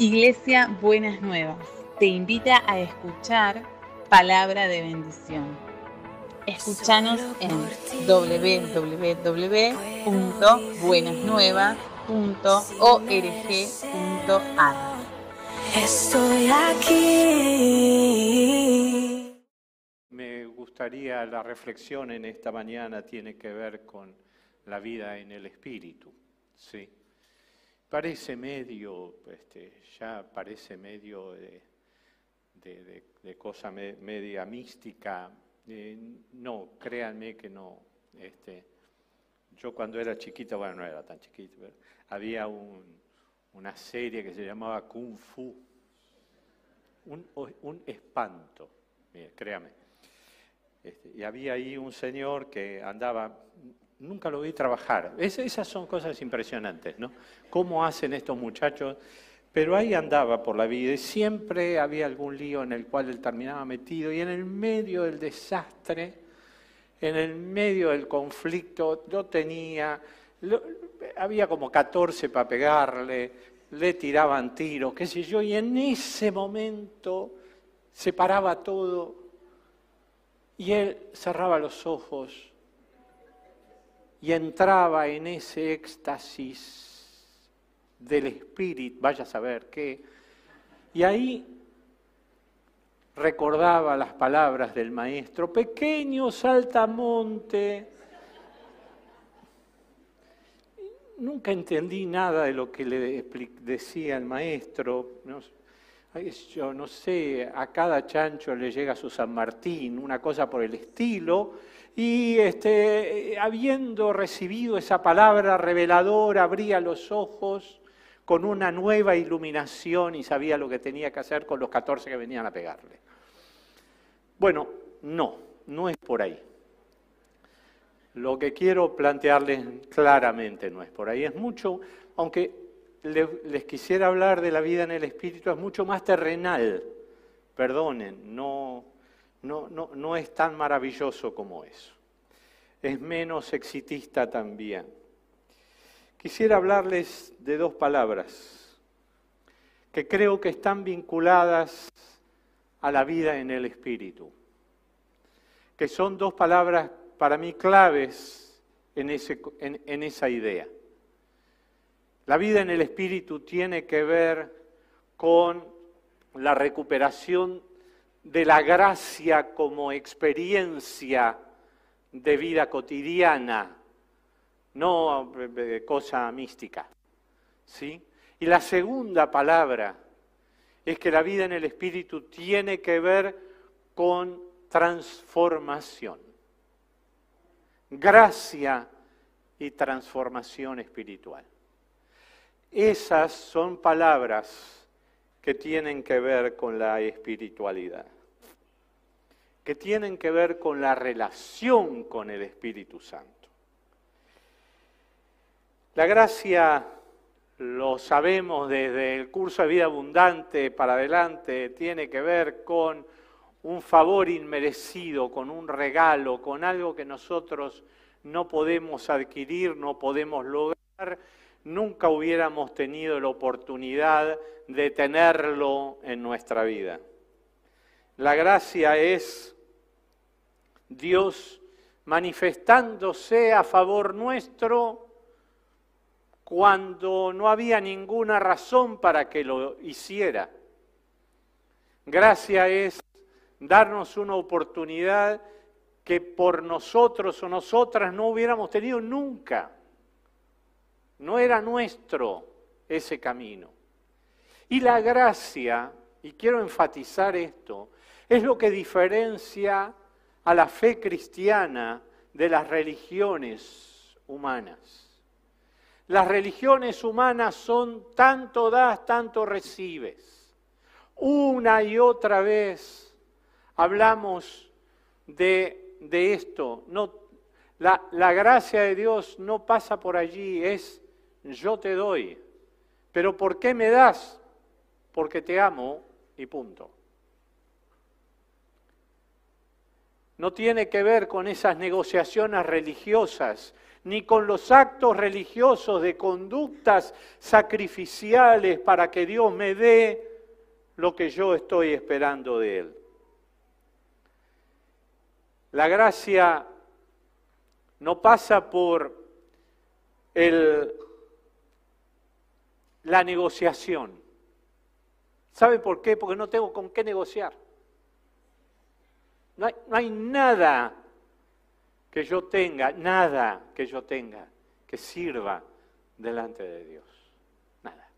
Iglesia Buenas Nuevas te invita a escuchar palabra de bendición. Escúchanos en www.buenasnuevas.org.ar. Estoy aquí. Me gustaría, la reflexión en esta mañana tiene que ver con la vida en el espíritu. Sí. Parece medio, este, ya parece medio de, cosa media mística. Eh, no, créanme que no. Este, yo cuando era chiquito, bueno, no era tan chiquito, pero había una serie que se llamaba Kung Fu. Un, espanto, créame. Este, y había ahí un señor que andaba nunca lo vi trabajar. esas son cosas impresionantes, ¿no? ¿Cómo hacen estos muchachos? Pero ahí andaba por la vida y siempre había algún lío en el cual él terminaba metido y en el medio del desastre, en el medio del conflicto, lo tenía, había como 14 para pegarle, le tiraban tiros, qué sé yo, y en ese momento se paraba todo y él cerraba los ojos y entraba en ese éxtasis del espíritu, vaya a saber qué, y ahí recordaba las palabras del maestro, pequeño saltamonte. Nunca entendí nada de lo que le decía el maestro. Yo no sé, a cada chancho le llega su San Martín, una cosa por el estilo, y este, habiendo recibido esa palabra reveladora, abría los ojos con una nueva iluminación y sabía lo que tenía que hacer con los 14 que venían a pegarle. Bueno, no, no es por ahí. Lo que quiero plantearles claramente no es por ahí, es mucho, aunque les quisiera hablar de la vida en el Espíritu, es mucho más terrenal, perdonen, no, no, no, no es tan maravilloso como eso. Es menos exitista también. Quisiera hablarles de dos palabras que creo que están vinculadas a la vida en el Espíritu, que son dos palabras para mí claves en, en esa idea. La vida en el Espíritu tiene que ver con la recuperación de la gracia como experiencia de vida cotidiana, no de cosa mística. ¿sí? Y la segunda palabra es que la vida en el Espíritu tiene que ver con transformación. Gracia y transformación espiritual. Esas son palabras que tienen que ver con la espiritualidad, que tienen que ver con la relación con el Espíritu Santo. La gracia, lo sabemos desde el curso de vida abundante para adelante, tiene que ver con un favor inmerecido, con un regalo, con algo que nosotros no podemos adquirir, no podemos lograr, nunca hubiéramos tenido la oportunidad de tenerlo en nuestra vida. La gracia es Dios manifestándose a favor nuestro cuando no había ninguna razón para que lo hiciera. Gracia es darnos una oportunidad que por nosotros o nosotras no hubiéramos tenido nunca. No era nuestro ese camino. Y la gracia, y quiero enfatizar esto, es lo que diferencia a la fe cristiana de las religiones humanas. Las religiones humanas son tanto das, tanto recibes. Una y otra vez hablamos de, esto. La gracia de Dios no pasa por allí, es yo te doy. Pero ¿por qué me das? Porque te amo y punto. No tiene que ver con esas negociaciones religiosas, ni con los actos religiosos de conductas sacrificiales para que Dios me dé lo que yo estoy esperando de Él. La gracia no pasa por el, la negociación. ¿Sabe por qué? Porque no tengo con qué negociar. No hay, no hay nada que yo tenga, nada que yo tenga que sirva delante de Dios. Nada.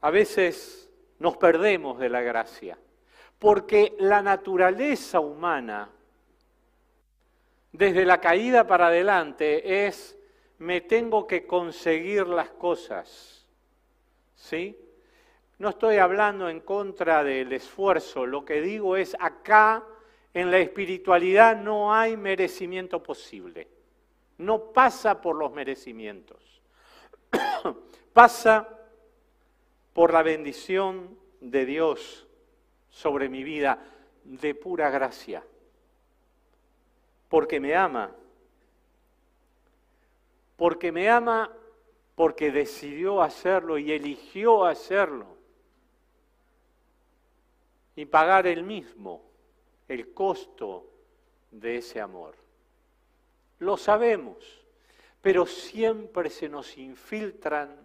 A veces nos perdemos de la gracia, porque la naturaleza humana, desde la caída para adelante, es me tengo que conseguir las cosas. ¿Sí? No estoy hablando en contra del esfuerzo, lo que digo es acá en la espiritualidad no hay merecimiento posible. No pasa por los merecimientos. pasa por la bendición de Dios sobre mi vida de pura gracia. Porque me ama. Porque me ama porque decidió hacerlo y eligió hacerlo. Y pagar el mismo el costo de ese amor. Lo sabemos, pero siempre se nos infiltran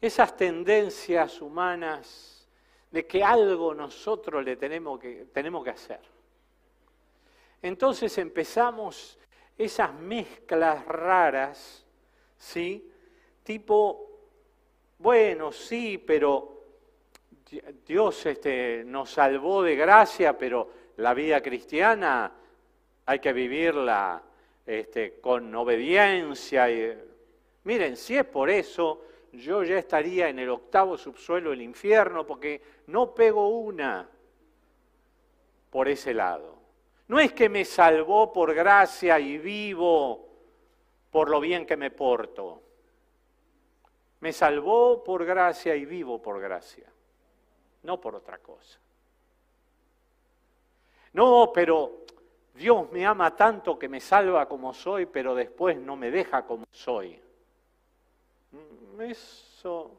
esas tendencias humanas de que algo nosotros le tenemos que, tenemos que hacer. Entonces empezamos esas mezclas raras, ¿sí? Tipo, bueno, sí, pero Dios este, nos salvó de gracia, pero la vida cristiana hay que vivirla este, con obediencia. Y, miren, si es por eso, yo ya estaría en el octavo subsuelo del infierno, porque no pego una por ese lado. No es que me salvó por gracia y vivo por lo bien que me porto. Me salvó por gracia y vivo por gracia no por otra cosa. No, pero Dios me ama tanto que me salva como soy, pero después no me deja como soy. Mm, eso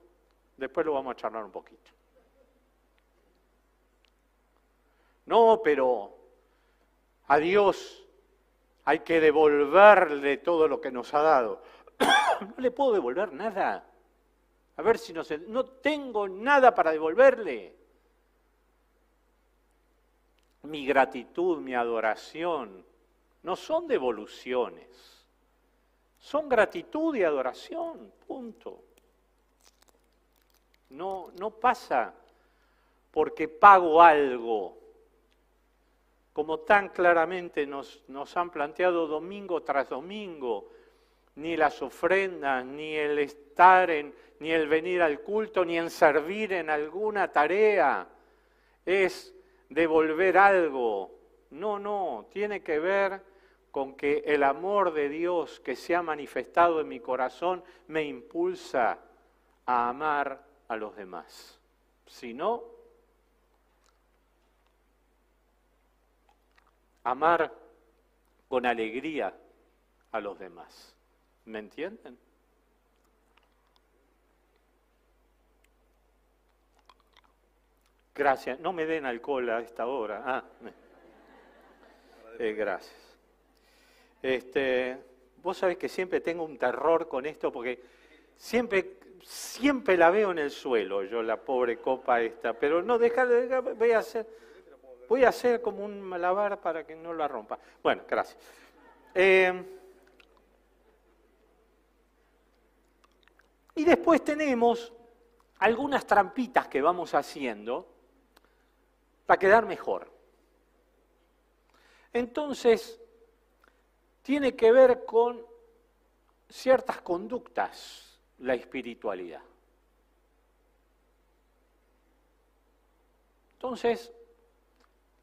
después lo vamos a charlar un poquito. No, pero a Dios hay que devolverle todo lo que nos ha dado. no le puedo devolver nada. A ver si no sé. No tengo nada para devolverle. Mi gratitud, mi adoración, no son devoluciones. Son gratitud y adoración, punto. No, no pasa porque pago algo, como tan claramente nos, nos han planteado domingo tras domingo, ni las ofrendas, ni el estar en, ni el venir al culto, ni en servir en alguna tarea, es devolver algo. No, no, tiene que ver con que el amor de Dios que se ha manifestado en mi corazón me impulsa a amar a los demás. Si no, amar con alegría a los demás. ¿Me entienden? Gracias. No me den alcohol a esta hora. Ah, eh, gracias. Este, vos sabés que siempre tengo un terror con esto porque siempre, siempre la veo en el suelo, yo la pobre copa esta, pero no, deja, voy a hacer, voy a hacer como un malabar para que no la rompa. Bueno, gracias. Eh, y después tenemos algunas trampitas que vamos haciendo para quedar mejor. Entonces, tiene que ver con ciertas conductas la espiritualidad. Entonces,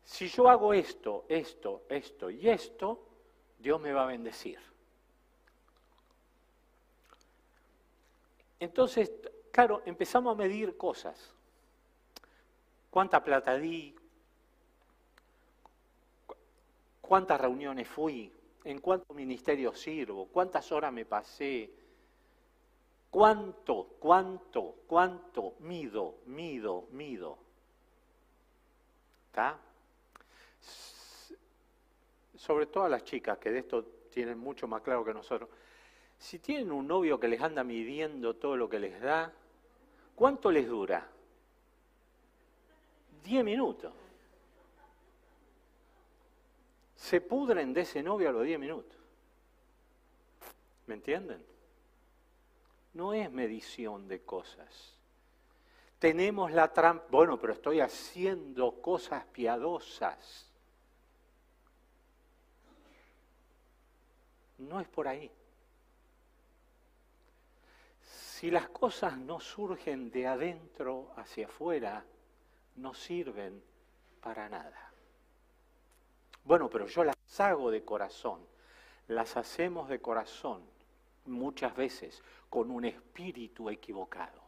si yo hago esto, esto, esto y esto, Dios me va a bendecir. Entonces, claro, empezamos a medir cosas cuánta plata di, cuántas reuniones fui, ¿En cuánto ministerio sirvo? ¿Cuántas horas me pasé? ¿Cuánto, cuánto, cuánto mido, mido, mido? ¿Está? Sobre todo a las chicas, que de esto tienen mucho más claro que nosotros. Si tienen un novio que les anda midiendo todo lo que les da, ¿cuánto les dura? Diez minutos. Se pudren de ese novio a los diez minutos. ¿Me entienden? No es medición de cosas. Tenemos la trampa, bueno, pero estoy haciendo cosas piadosas. No es por ahí. Si las cosas no surgen de adentro hacia afuera, no sirven para nada. Bueno, pero yo las hago de corazón. Las hacemos de corazón muchas veces con un espíritu equivocado.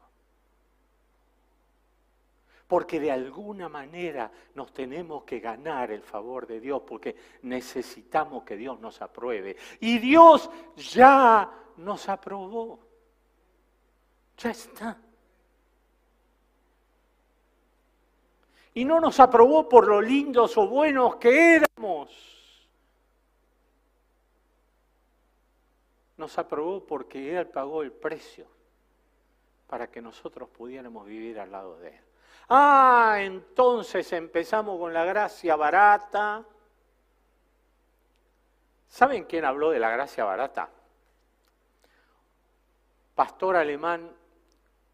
Porque de alguna manera nos tenemos que ganar el favor de Dios, porque necesitamos que Dios nos apruebe. Y Dios ya nos aprobó. Ya está. Y no nos aprobó por lo lindos o buenos que éramos. Nos aprobó porque Él pagó el precio para que nosotros pudiéramos vivir al lado de Él. Ah, entonces empezamos con la gracia barata. ¿Saben quién habló de la gracia barata? Pastor alemán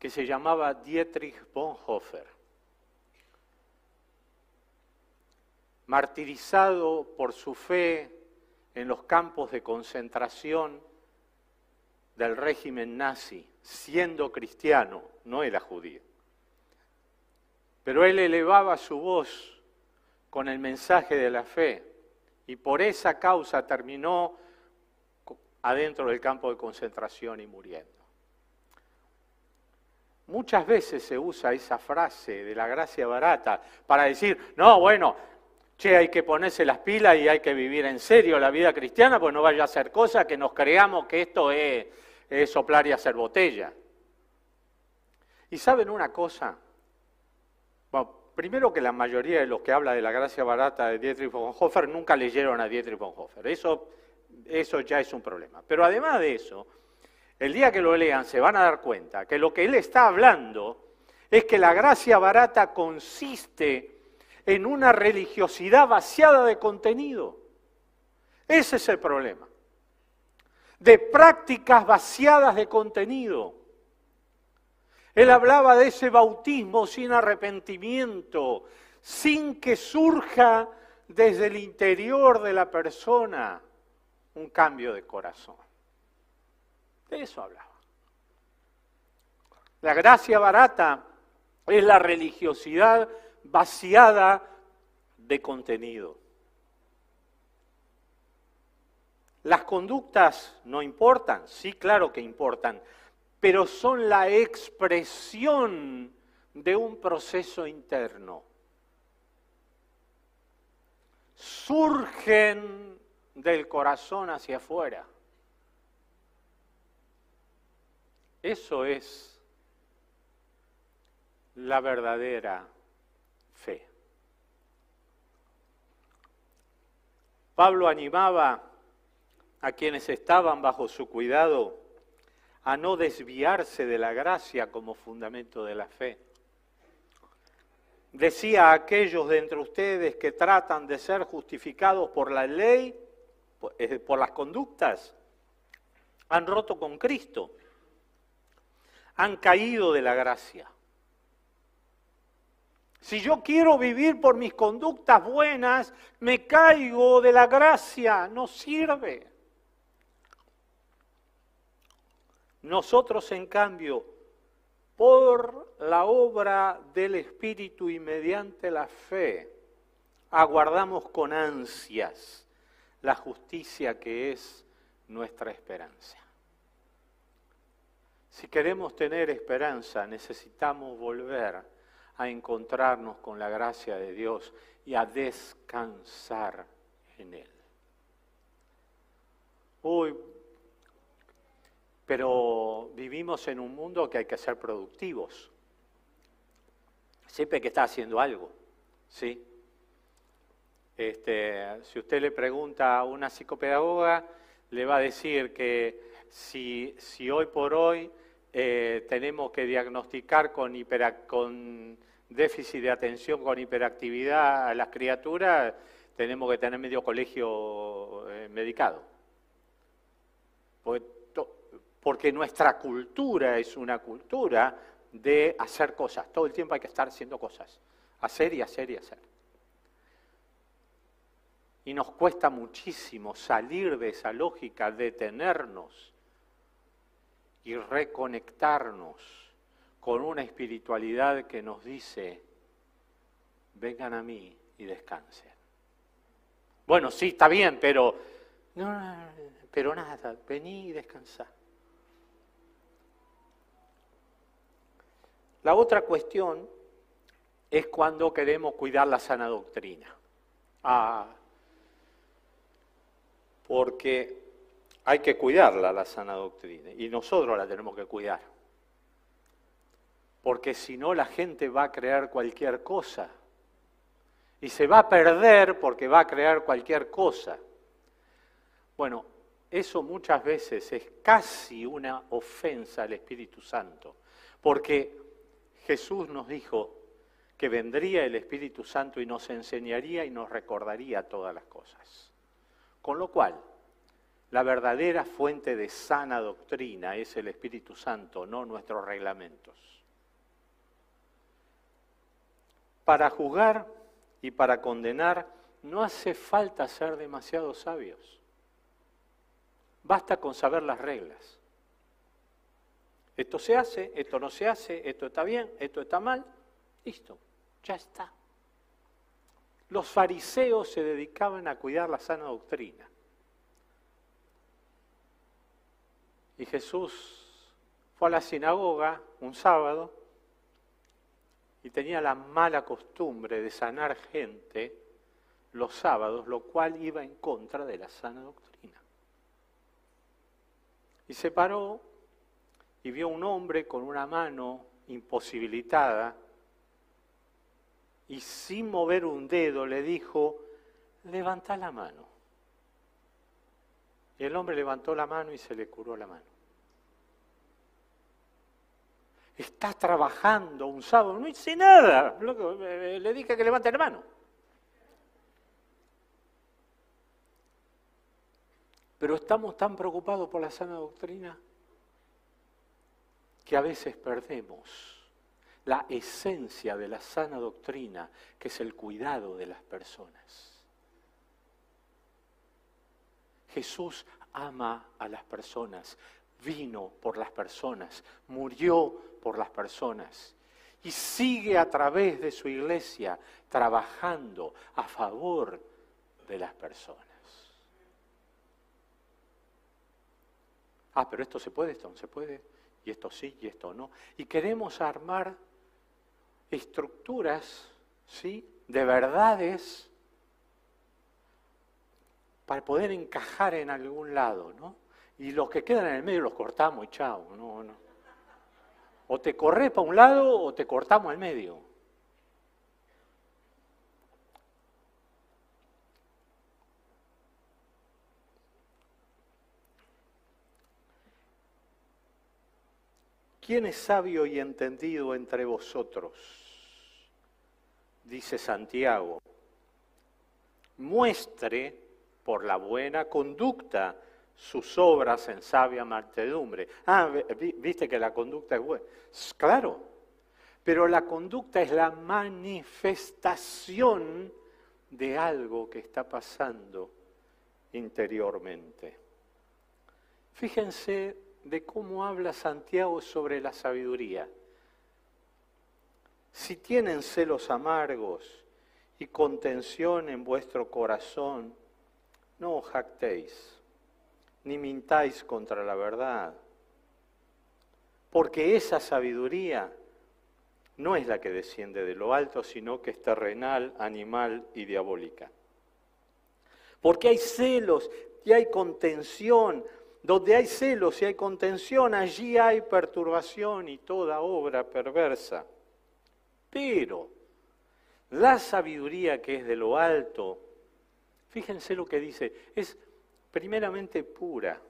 que se llamaba Dietrich Bonhoeffer. martirizado por su fe en los campos de concentración del régimen nazi, siendo cristiano, no era judío. Pero él elevaba su voz con el mensaje de la fe y por esa causa terminó adentro del campo de concentración y muriendo. Muchas veces se usa esa frase de la gracia barata para decir, no, bueno, che, hay que ponerse las pilas y hay que vivir en serio la vida cristiana, pues no vaya a ser cosa que nos creamos que esto es, soplar y hacer botella. Y saben una cosa, bueno, primero que la mayoría de los que habla de la gracia barata de Dietrich Bonhoeffer nunca leyeron a Dietrich Bonhoeffer, eso, eso ya es un problema. Pero además de eso, el día que lo lean se van a dar cuenta que lo que él está hablando es que la gracia barata consiste en una religiosidad vaciada de contenido. Ese es el problema. De prácticas vaciadas de contenido. Él hablaba de ese bautismo sin arrepentimiento, sin que surja desde el interior de la persona un cambio de corazón. De eso hablaba. La gracia barata es la religiosidad vaciada de contenido. Las conductas no importan, sí, claro que importan, pero son la expresión de un proceso interno. Surgen del corazón hacia afuera. Eso es la verdadera fe. Pablo animaba a quienes estaban bajo su cuidado a no desviarse de la gracia como fundamento de la fe. Decía a aquellos de entre ustedes que tratan de ser justificados por la ley, por las conductas, han roto con Cristo, han caído de la gracia. Si yo quiero vivir por mis conductas buenas, me caigo de la gracia, no sirve. Nosotros, en cambio, por la obra del Espíritu y mediante la fe, aguardamos con ansias la justicia que es nuestra esperanza. Si queremos tener esperanza, necesitamos volver a encontrarnos con la gracia de Dios y a descansar en Él. uy, pero vivimos en un mundo que hay que ser productivos. Siempre que estar haciendo algo, ¿sí? Este, si usted le pregunta a una psicopedagoga, le va a decir que si, si hoy por hoy eh, tenemos que diagnosticar con, déficit de atención, con hiperactividad a las criaturas, tenemos que tener medio colegio eh, medicado. Porque nuestra cultura es una cultura de hacer cosas. Todo el tiempo hay que estar haciendo cosas. Hacer y hacer y hacer. Y nos cuesta muchísimo salir de esa lógica, detenernos y reconectarnos con una espiritualidad que nos dice, vengan a mí y descansen. Bueno, sí, está bien, pero, no, pero nada, vení y descansá. La otra cuestión es cuando queremos cuidar la sana doctrina. Ah, porque hay que cuidarla, la sana doctrina, y nosotros la tenemos que cuidar. Porque si no, la gente va a crear cualquier cosa. Y se va a perder porque va a crear cualquier cosa. Bueno, eso muchas veces es casi una ofensa al Espíritu Santo. Porque Jesús nos dijo que vendría el Espíritu Santo y nos enseñaría y nos recordaría todas las cosas. Con lo cual, la verdadera fuente de sana doctrina es el Espíritu Santo, no nuestros reglamentos. Para juzgar y para condenar no hace falta ser demasiado sabios. Basta con saber las reglas. Esto se hace, esto no se hace, esto está bien, esto está mal. Listo, ya está. Los fariseos se dedicaban a cuidar la sana doctrina. Y Jesús fue a la sinagoga un sábado y tenía la mala costumbre de sanar gente los sábados, lo cual iba en contra de la sana doctrina. Y se paró y vio un hombre con una mano imposibilitada y sin mover un dedo le dijo, levanta la mano. Y el hombre levantó la mano y se le curó la mano. Está trabajando un sábado, no hice nada, le dije que levante la mano. Pero estamos tan preocupados por la sana doctrina que a veces perdemos la esencia de la sana doctrina, que es el cuidado de las personas. Jesús ama a las personas, vino por las personas, murió por las personas y sigue a través de su iglesia trabajando a favor de las personas. Ah, pero esto se puede, esto no se puede y esto sí y esto no. Y queremos armar estructuras, ¿sí? De verdades para poder encajar en algún lado, ¿no? Y los que quedan en el medio los cortamos y chao, no, no. O te corres para un lado o te cortamos al medio. ¿Quién es sabio y entendido entre vosotros? Dice Santiago. Muestre por la buena conducta sus obras en sabia martedumbre. Ah, viste que la conducta es buena. Claro, pero la conducta es la manifestación de algo que está pasando interiormente. Fíjense de cómo habla Santiago sobre la sabiduría. Si tienen celos amargos y contención en vuestro corazón, no os jactéis, ni mintáis contra la verdad, porque esa sabiduría no es la que desciende de lo alto, sino que es terrenal, animal y diabólica. Porque hay celos, y hay contención. Donde hay celos y hay contención, allí hay perturbación y toda obra perversa. Pero la sabiduría que es de lo alto, fíjense lo que dice, es primeramente pura,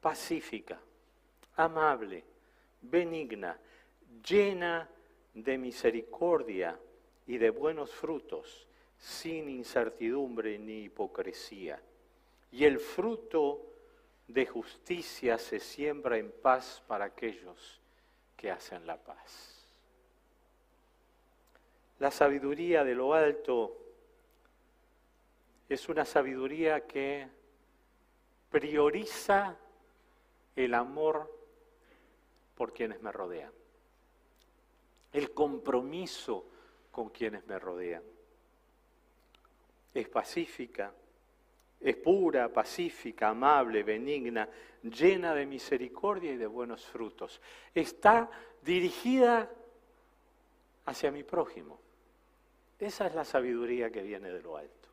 pacífica, amable, benigna, llena de misericordia y de buenos frutos, sin incertidumbre ni hipocresía. Y el fruto de justicia se siembra en paz para aquellos que hacen la paz. La sabiduría de lo alto es una sabiduría que prioriza el amor por quienes me rodean, el compromiso con quienes me rodean. Es pacífica, es pura, pacífica, amable, benigna, llena de misericordia y de buenos frutos. Está dirigida hacia mi prójimo. Esa es la sabiduría que viene de lo alto.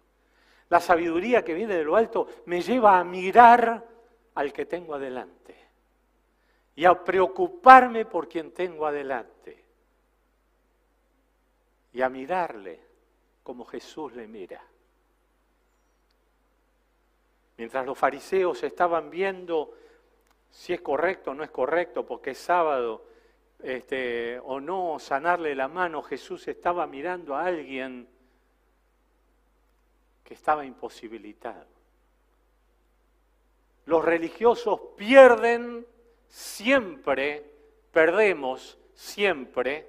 La sabiduría que viene de lo alto me lleva a mirar al que tengo adelante y a preocuparme por quien tengo adelante y a mirarle como Jesús le mira. Mientras los fariseos estaban viendo si es correcto o no es correcto, porque es sábado, este, o no sanarle la mano, Jesús estaba mirando a alguien que estaba imposibilitado. Los religiosos pierden siempre, perdemos siempre,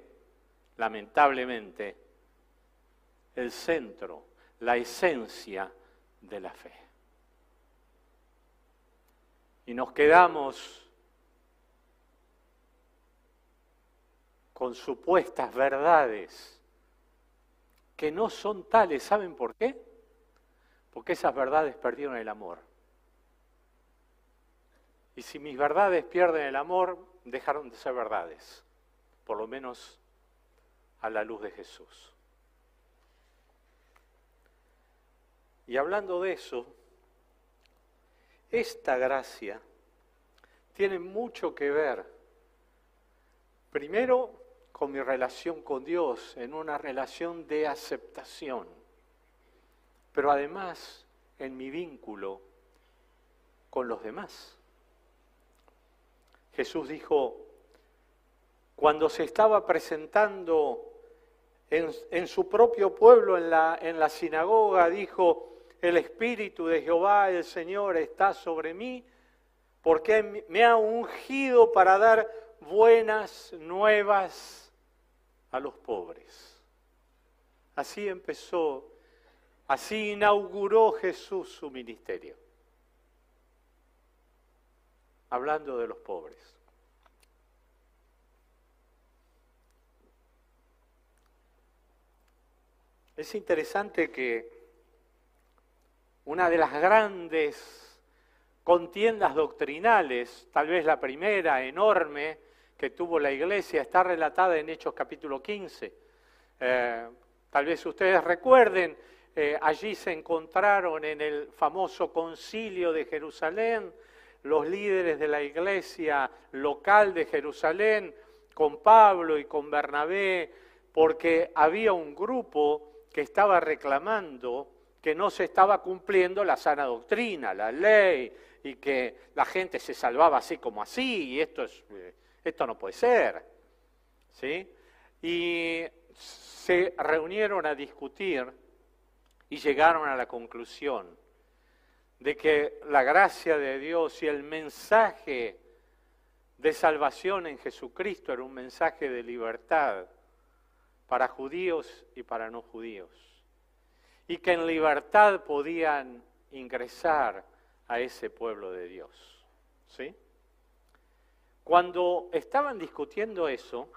lamentablemente, el centro, la esencia de la fe. Y nos quedamos con supuestas verdades que no son tales. ¿Saben por qué? Porque esas verdades perdieron el amor. Y si mis verdades pierden el amor, dejaron de ser verdades, por lo menos a la luz de Jesús. Y hablando de eso, esta gracia tiene mucho que ver, primero, con mi relación con Dios, en una relación de aceptación, pero además en mi vínculo con los demás. Jesús dijo, cuando se estaba presentando en, su propio pueblo, en la, en la sinagoga, dijo, el Espíritu de Jehová, el Señor, está sobre mí, porque me ha ungido para dar buenas nuevas a los pobres. Así empezó, así inauguró Jesús su ministerio, hablando de los pobres. Es interesante que una de las grandes contiendas doctrinales, tal vez la primera enorme, que tuvo la iglesia está relatada en Hechos capítulo 15. Eh, tal vez ustedes recuerden, eh, allí se encontraron en el famoso concilio de Jerusalén los líderes de la iglesia local de Jerusalén con Pablo y con Bernabé, porque había un grupo que estaba reclamando que no se estaba cumpliendo la sana doctrina, la ley, y que la gente se salvaba así como así, y esto es... Eh, esto no puede ser. ¿Sí? Y se reunieron a discutir y llegaron a la conclusión de que la gracia de Dios y el mensaje de salvación en Jesucristo era un mensaje de libertad para judíos y para no judíos. Y que en libertad podían ingresar a ese pueblo de Dios. ¿Sí? Cuando estaban discutiendo eso,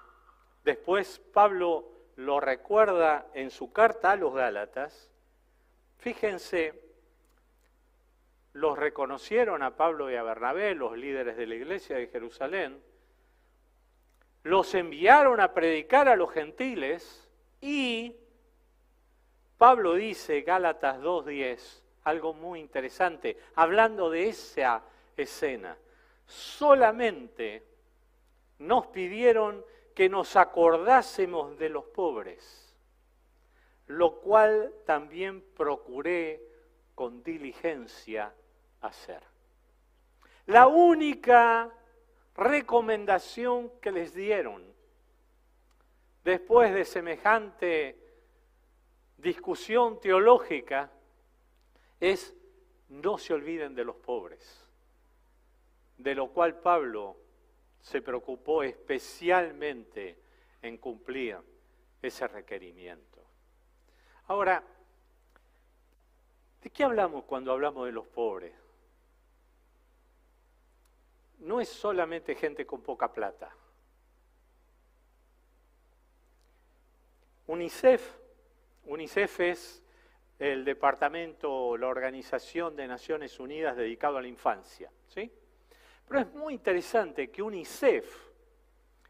después Pablo lo recuerda en su carta a los Gálatas, fíjense, los reconocieron a Pablo y a Bernabé, los líderes de la iglesia de Jerusalén, los enviaron a predicar a los gentiles y Pablo dice, Gálatas 2.10, algo muy interesante, hablando de esa escena. Solamente nos pidieron que nos acordásemos de los pobres, lo cual también procuré con diligencia hacer. La única recomendación que les dieron después de semejante discusión teológica es no se olviden de los pobres, de lo cual Pablo se preocupó especialmente en cumplir ese requerimiento. Ahora, ¿de qué hablamos cuando hablamos de los pobres? No es solamente gente con poca plata. UNICEF, UNICEF es el departamento, la Organización de Naciones Unidas dedicado a la infancia, ¿sí? Pero es muy interesante que UNICEF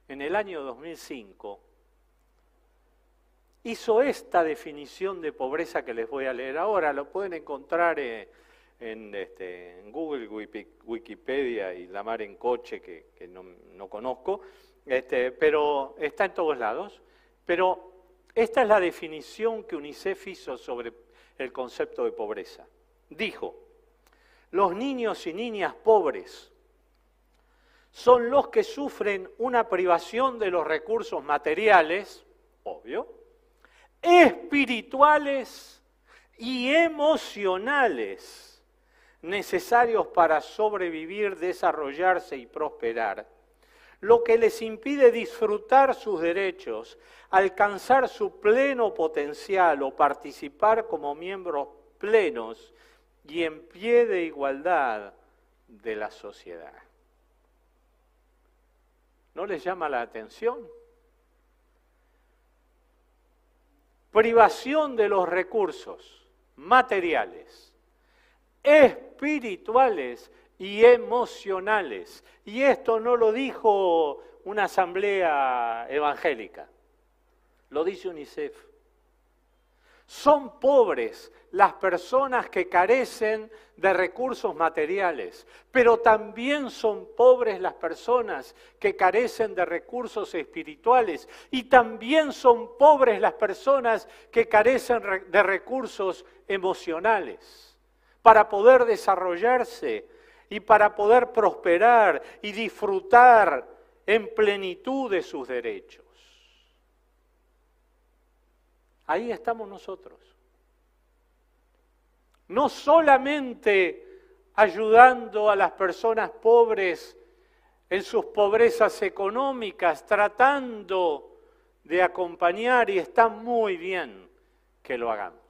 en el año 2005 hizo esta definición de pobreza que les voy a leer ahora. Lo pueden encontrar eh, en, este, Google, Wikipedia y la mar en coche, que, no, conozco, este, pero está en todos lados. Pero esta es la definición que UNICEF hizo sobre el concepto de pobreza. Dijo, los niños y niñas pobres son los que sufren una privación de los recursos materiales, obvio, espirituales y emocionales necesarios para sobrevivir, desarrollarse y prosperar, lo que les impide disfrutar sus derechos, alcanzar su pleno potencial o participar como miembros plenos y en pie de igualdad de la sociedad. ¿No les llama la atención? Privación de los recursos materiales, espirituales y emocionales. Y esto no lo dijo una asamblea evangélica, lo dice UNICEF. Son pobres las personas que carecen de recursos materiales, pero también son pobres las personas que carecen de recursos espirituales y también son pobres las personas que carecen de recursos emocionales para poder desarrollarse y para poder prosperar y disfrutar en plenitud de sus derechos. Ahí estamos nosotros. No solamente ayudando a las personas pobres en sus pobrezas económicas, tratando de acompañar, y está muy bien que lo hagamos.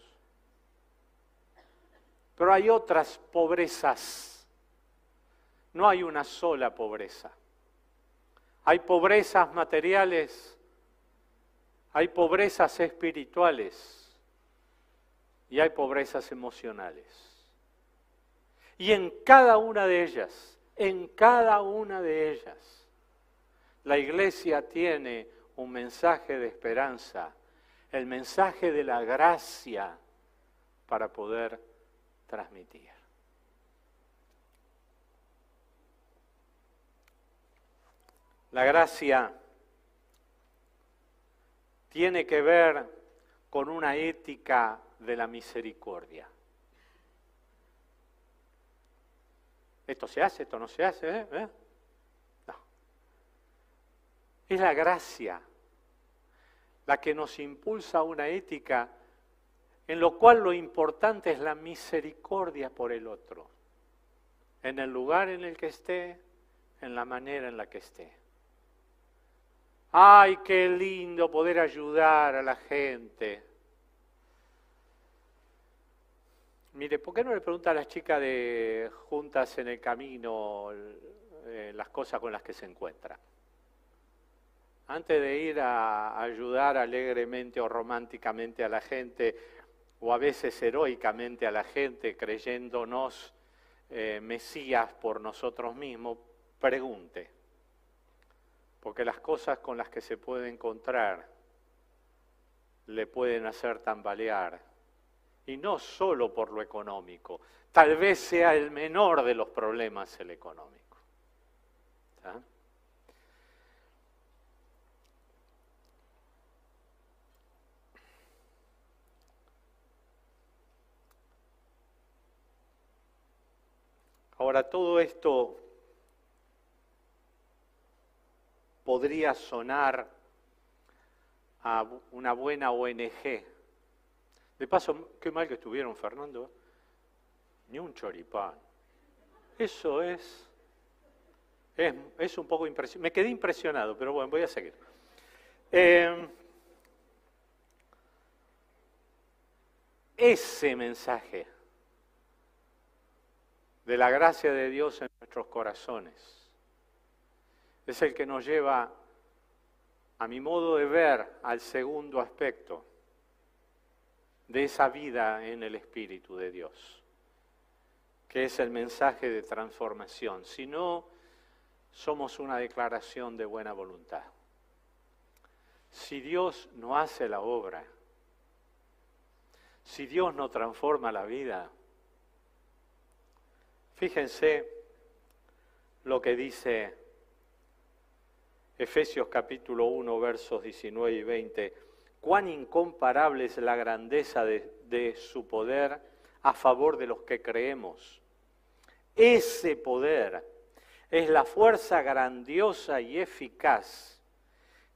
Pero hay otras pobrezas. No hay una sola pobreza. Hay pobrezas materiales hay pobrezas espirituales y hay pobrezas emocionales. Y en cada una de ellas, en cada una de ellas, la iglesia tiene un mensaje de esperanza, el mensaje de la gracia para poder transmitir. La gracia tiene que ver con una ética de la misericordia. ¿Esto se hace? ¿Esto no se hace? ¿Eh? ¿Eh? No. Es la gracia la que nos impulsa a una ética en lo cual lo importante es la misericordia por el otro, en el lugar en el que esté, en la manera en la que esté. Ay, qué lindo poder ayudar a la gente. Mire, ¿por qué no le pregunta a las chicas de juntas en el camino eh, las cosas con las que se encuentran? Antes de ir a ayudar alegremente o románticamente a la gente, o a veces heroicamente a la gente, creyéndonos eh, Mesías por nosotros mismos, pregunte porque las cosas con las que se puede encontrar le pueden hacer tambalear y no solo por lo económico. Tal vez sea el menor de los problemas el económico. Ahora, todo esto podría sonar a una buena ONG. De paso, qué mal que estuvieron, Fernando. Ni un choripán. Eso es, es, un poco impresionante. Me quedé impresionado, pero bueno, voy a seguir. Eh, ese mensaje de la gracia de Dios en nuestros corazones. Es el que nos lleva, a mi modo de ver, al segundo aspecto de esa vida en el Espíritu de Dios, que es el mensaje de transformación. Si no, somos una declaración de buena voluntad. Si Dios no hace la obra, si Dios no transforma la vida, Fíjense lo que dice Efesios capítulo 1, versos 19 y 20. Cuán incomparable es la grandeza de, de su poder a favor de los que creemos. Ese poder es la fuerza grandiosa y eficaz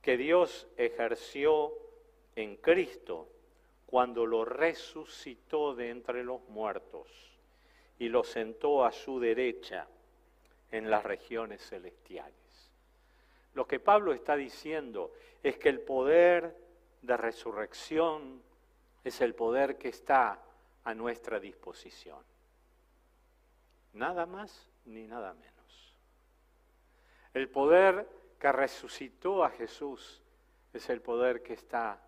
que Dios ejerció en Cristo cuando lo resucitó de entre los muertos y lo sentó a su derecha en las regiones celestiales. Lo que Pablo está diciendo es que el poder de resurrección es el poder que está a nuestra disposición. Nada más ni nada menos. El poder que resucitó a Jesús es el poder que está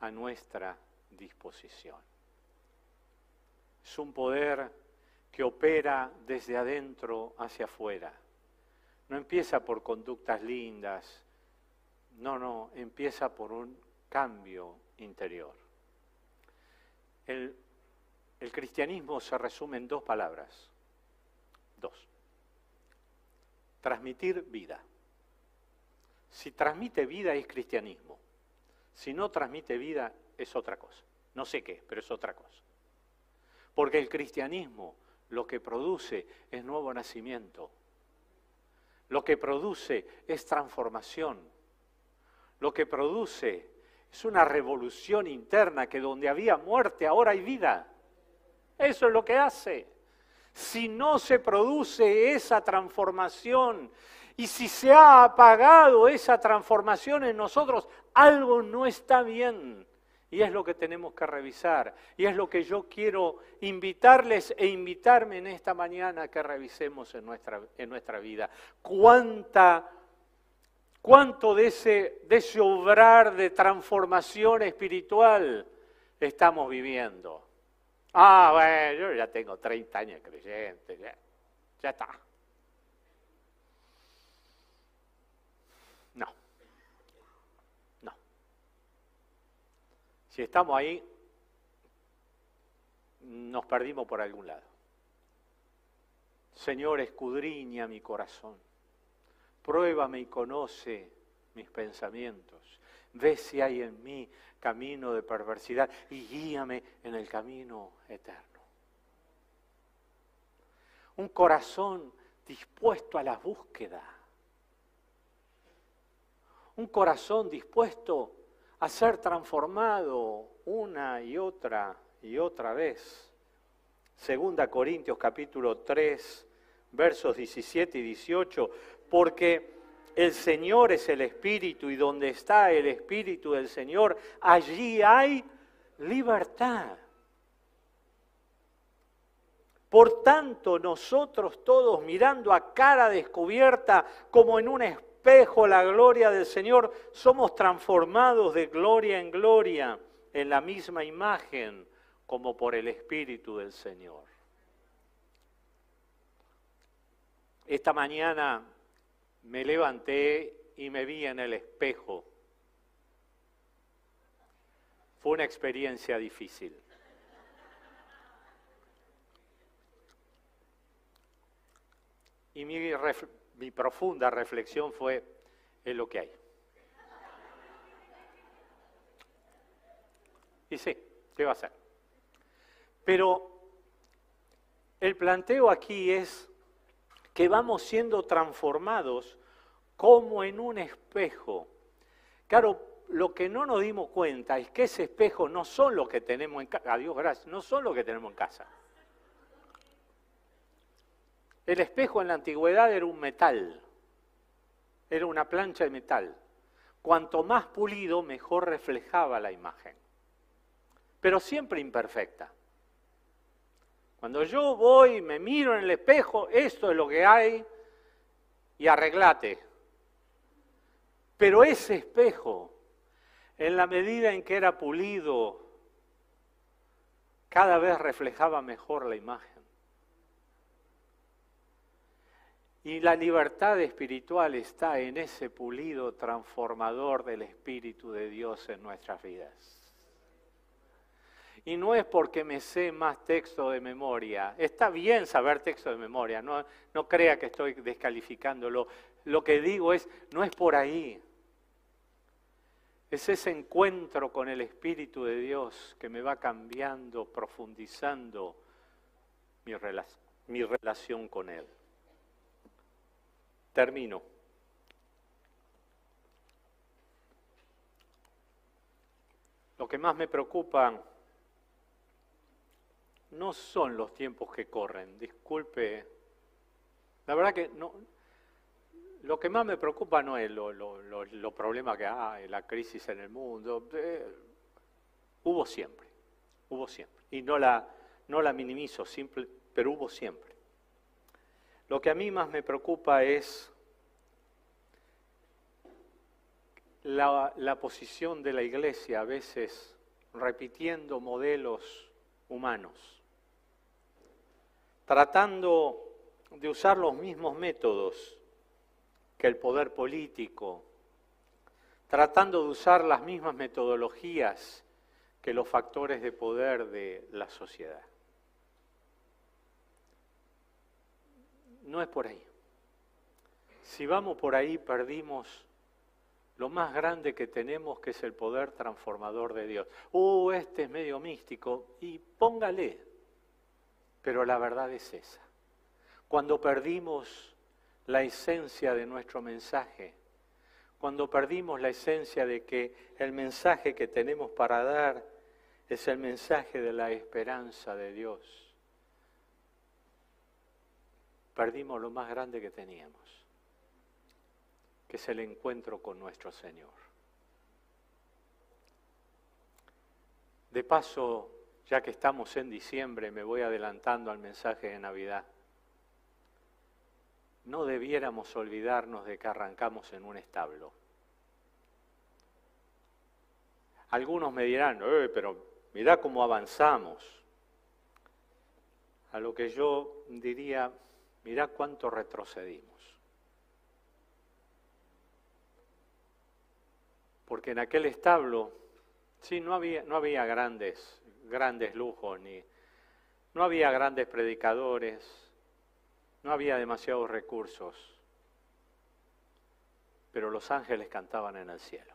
a nuestra disposición. Es un poder que opera desde adentro hacia afuera. No empieza por conductas lindas, no, no, empieza por un cambio interior. El, cristianismo se resume en dos palabras, dos. Transmitir vida. Si transmite vida es cristianismo. Si no transmite vida es otra cosa. No sé qué, pero es otra cosa. Porque el cristianismo lo que produce es nuevo nacimiento. Lo que produce es transformación. Lo que produce es una revolución interna que donde había muerte ahora hay vida. Eso es lo que hace. Si no se produce esa transformación y si se ha apagado esa transformación en nosotros, algo no está bien. Y es lo que tenemos que revisar. Y es lo que yo quiero invitarles e invitarme en esta mañana que revisemos en nuestra, en nuestra vida. ¿Cuánta, ¿Cuánto de ese, de ese obrar de transformación espiritual estamos viviendo? Ah, bueno, yo ya tengo 30 años creyente, ya, ya está. Si estamos ahí, nos perdimos por algún lado. Señor, escudriña mi corazón, pruébame y conoce mis pensamientos, ve si hay en mí camino de perversidad y guíame en el camino eterno. Un corazón dispuesto a la búsqueda, un corazón dispuesto a ser transformado una y otra y otra vez. Segunda Corintios capítulo 3, versos 17 y 18, porque el Señor es el Espíritu y donde está el Espíritu del Señor, allí hay libertad. Por tanto, nosotros todos mirando a cara descubierta como en un espejo, espejo la gloria del Señor, somos transformados de gloria en gloria en la misma imagen como por el Espíritu del Señor. Esta mañana me levanté y me vi en el espejo. Fue una experiencia difícil. Y mi, mi profunda reflexión fue, es lo que hay. Y sí, ¿qué va a hacer? Pero el planteo aquí es que vamos siendo transformados como en un espejo. Claro, lo que no nos dimos cuenta es que ese espejo no son lo que tenemos en casa, adiós gracias, no son lo que tenemos en casa. El espejo en la antigüedad era un metal, era una plancha de metal. Cuanto más pulido, mejor reflejaba la imagen, pero siempre imperfecta. Cuando yo voy, me miro en el espejo, esto es lo que hay y arreglate. Pero ese espejo, en la medida en que era pulido, cada vez reflejaba mejor la imagen. Y la libertad espiritual está en ese pulido transformador del Espíritu de Dios en nuestras vidas. Y no es porque me sé más texto de memoria. Está bien saber texto de memoria, no, no crea que estoy descalificándolo. Lo que digo es, no es por ahí. Es ese encuentro con el Espíritu de Dios que me va cambiando, profundizando mi, rela- mi relación con Él. Termino. Lo que más me preocupa no son los tiempos que corren, disculpe. La verdad que no, lo que más me preocupa no es lo, lo, lo- lo problema que hay, la crisis en el mundo. eh, hubo siempre, hubo siempre. Y no la, no la minimizo, pero hubo siempre. Lo que a mí más me preocupa es la, posición de la iglesia a veces repitiendo modelos humanos, tratando de usar los mismos métodos que el poder político, tratando de usar las mismas metodologías que los factores de poder de la sociedad. No es por ahí. Si vamos por ahí, perdimos lo más grande que tenemos, que es el poder transformador de Dios. Uh, este es medio místico, y póngale, pero la verdad es esa. Cuando perdimos la esencia de nuestro mensaje, cuando perdimos la esencia de que el mensaje que tenemos para dar es el mensaje de la esperanza de Dios, perdimos lo más grande que teníamos, que es el encuentro con nuestro Señor. De paso, ya que estamos en diciembre, me voy adelantando al mensaje de Navidad. No debiéramos olvidarnos de que arrancamos en un establo. Algunos me dirán, "Eh, pero mirá cómo avanzamos. A lo que yo diría, mirá cuánto retrocedimos. Porque en aquel establo, sí, no había, no había grandes, grandes lujos, ni, no había grandes predicadores, no había demasiados recursos, pero los ángeles cantaban en el cielo.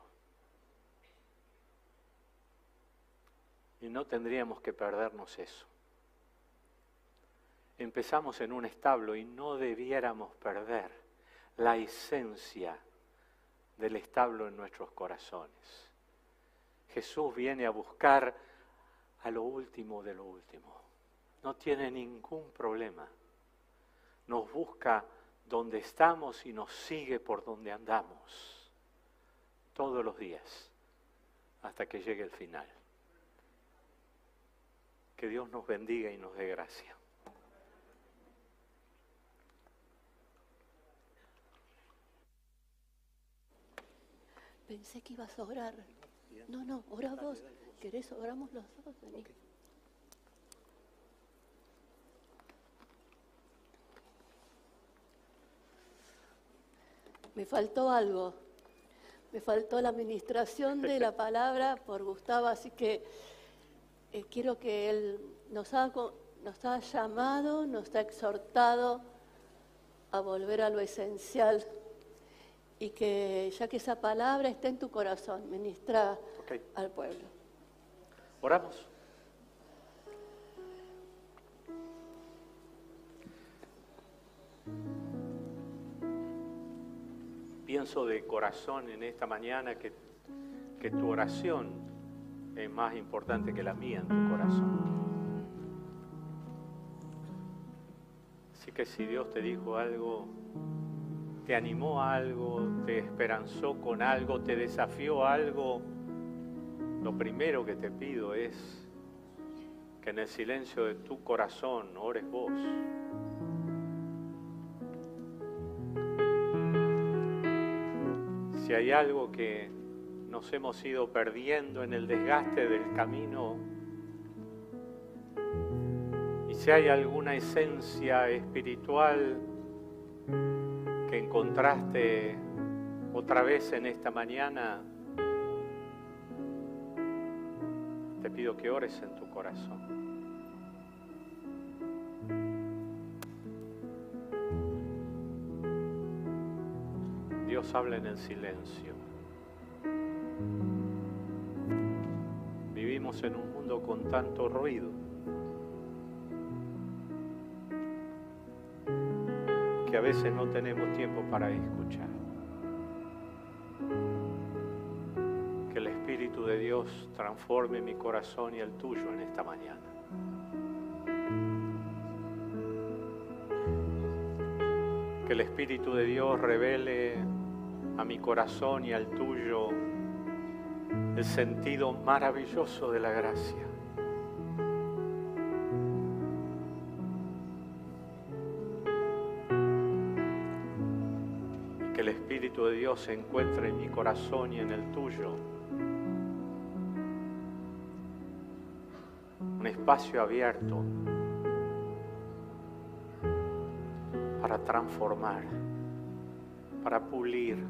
Y no tendríamos que perdernos eso. Empezamos en un establo y no debiéramos perder la esencia del establo en nuestros corazones. Jesús viene a buscar a lo último de lo último. No tiene ningún problema. Nos busca donde estamos y nos sigue por donde andamos. Todos los días, hasta que llegue el final. Que Dios nos bendiga y nos dé gracia. Pensé que ibas a orar. No, no, ora vos. ¿Querés? Oramos los dos. Vení. Me faltó algo. Me faltó la administración de la palabra por Gustavo, así que eh, quiero que él nos ha, nos ha llamado, nos ha exhortado a volver a lo esencial y que ya que esa palabra esté en tu corazón, ministra al pueblo. Oramos. Pienso de corazón en esta mañana que, que tu oración es más importante que la mía en tu corazón. Así que si Dios te dijo algo, te animó a algo, te esperanzó con algo, te desafió a algo, lo primero que te pido es que en el silencio de tu corazón ores vos. Si hay algo que nos hemos ido perdiendo en el desgaste del camino, y si hay alguna esencia espiritual que encontraste otra vez en esta mañana, te pido que ores en tu corazón. Dios habla en el silencio. Vivimos en un mundo con tanto ruido que a veces no tenemos tiempo para escuchar. Que el Espíritu de Dios transforme mi corazón y el tuyo en esta mañana. Que el Espíritu de Dios revele a mi corazón y al tuyo el sentido maravilloso de la gracia. Se encuentre en mi corazón y en el tuyo. Un espacio abierto para transformar, para pulir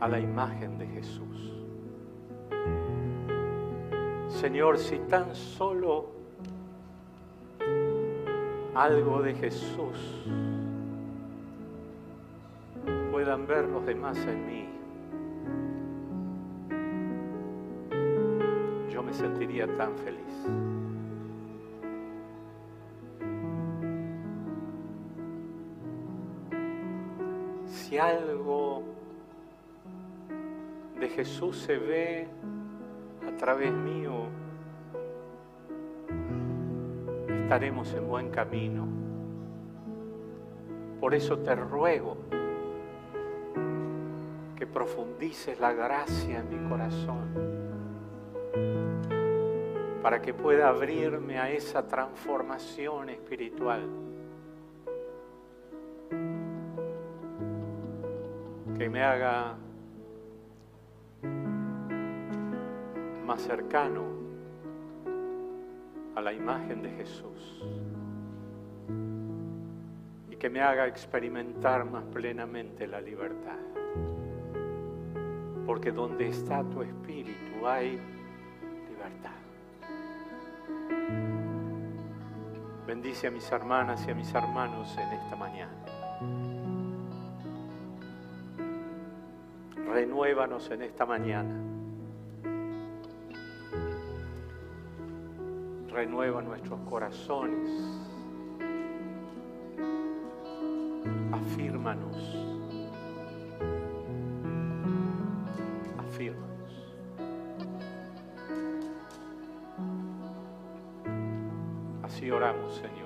a la imagen de Jesús. Señor, si tan solo algo de Jesús ver los demás en mí, yo me sentiría tan feliz. Si algo de Jesús se ve a través mío, estaremos en buen camino. Por eso te ruego profundices la gracia en mi corazón, para que pueda abrirme a esa transformación espiritual que me haga más cercano a la imagen de Jesús y que me haga experimentar más plenamente la libertad. Porque donde está tu espíritu hay libertad. Bendice a mis hermanas y a mis hermanos en esta mañana. Renuévanos en esta mañana. renueva nuestros corazones. Afírmanos. Así oramos,